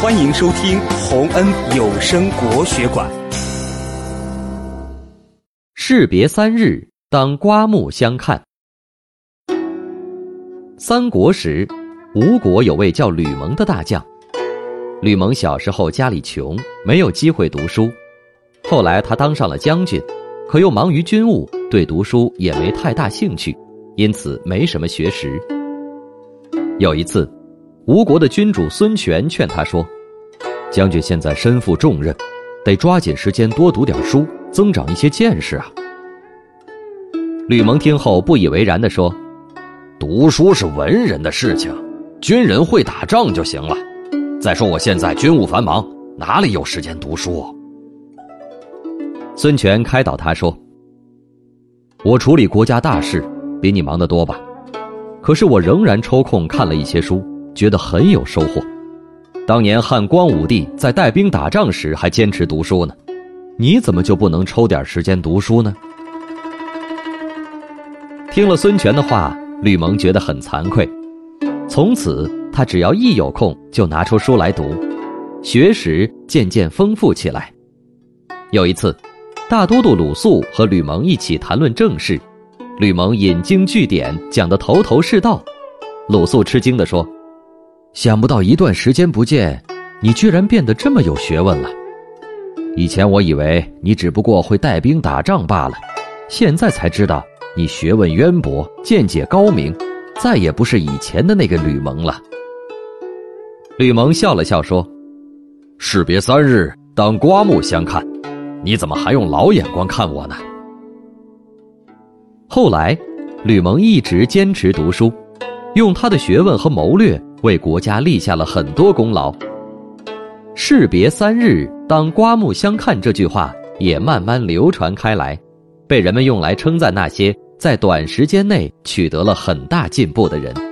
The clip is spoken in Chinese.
欢迎收听洪恩有声国学馆。士别三日，当刮目相看。三国时，吴国有位叫吕蒙的大将。吕蒙小时候家里穷，没有机会读书。后来他当上了将军，可又忙于军务，对读书也没太大兴趣，因此没什么学识。有一次。吴国的君主孙权劝他说：“将军现在身负重任，得抓紧时间多读点书，增长一些见识啊。”吕蒙听后不以为然地说：“读书是文人的事情，军人会打仗就行了。再说我现在军务繁忙，哪里有时间读书？”孙权开导他说：“我处理国家大事比你忙得多吧？可是我仍然抽空看了一些书。”觉得很有收获。当年汉光武帝在带兵打仗时还坚持读书呢，你怎么就不能抽点时间读书呢？听了孙权的话，吕蒙觉得很惭愧。从此，他只要一有空就拿出书来读，学识渐渐丰富起来。有一次，大都督鲁肃和吕蒙一起谈论政事，吕蒙引经据典，讲得头头是道。鲁肃吃惊地说。想不到一段时间不见，你居然变得这么有学问了。以前我以为你只不过会带兵打仗罢了，现在才知道你学问渊博，见解高明，再也不是以前的那个吕蒙了。吕蒙笑了笑说：“士别三日，当刮目相看。你怎么还用老眼光看我呢？”后来，吕蒙一直坚持读书，用他的学问和谋略。为国家立下了很多功劳。士别三日，当刮目相看这句话也慢慢流传开来，被人们用来称赞那些在短时间内取得了很大进步的人。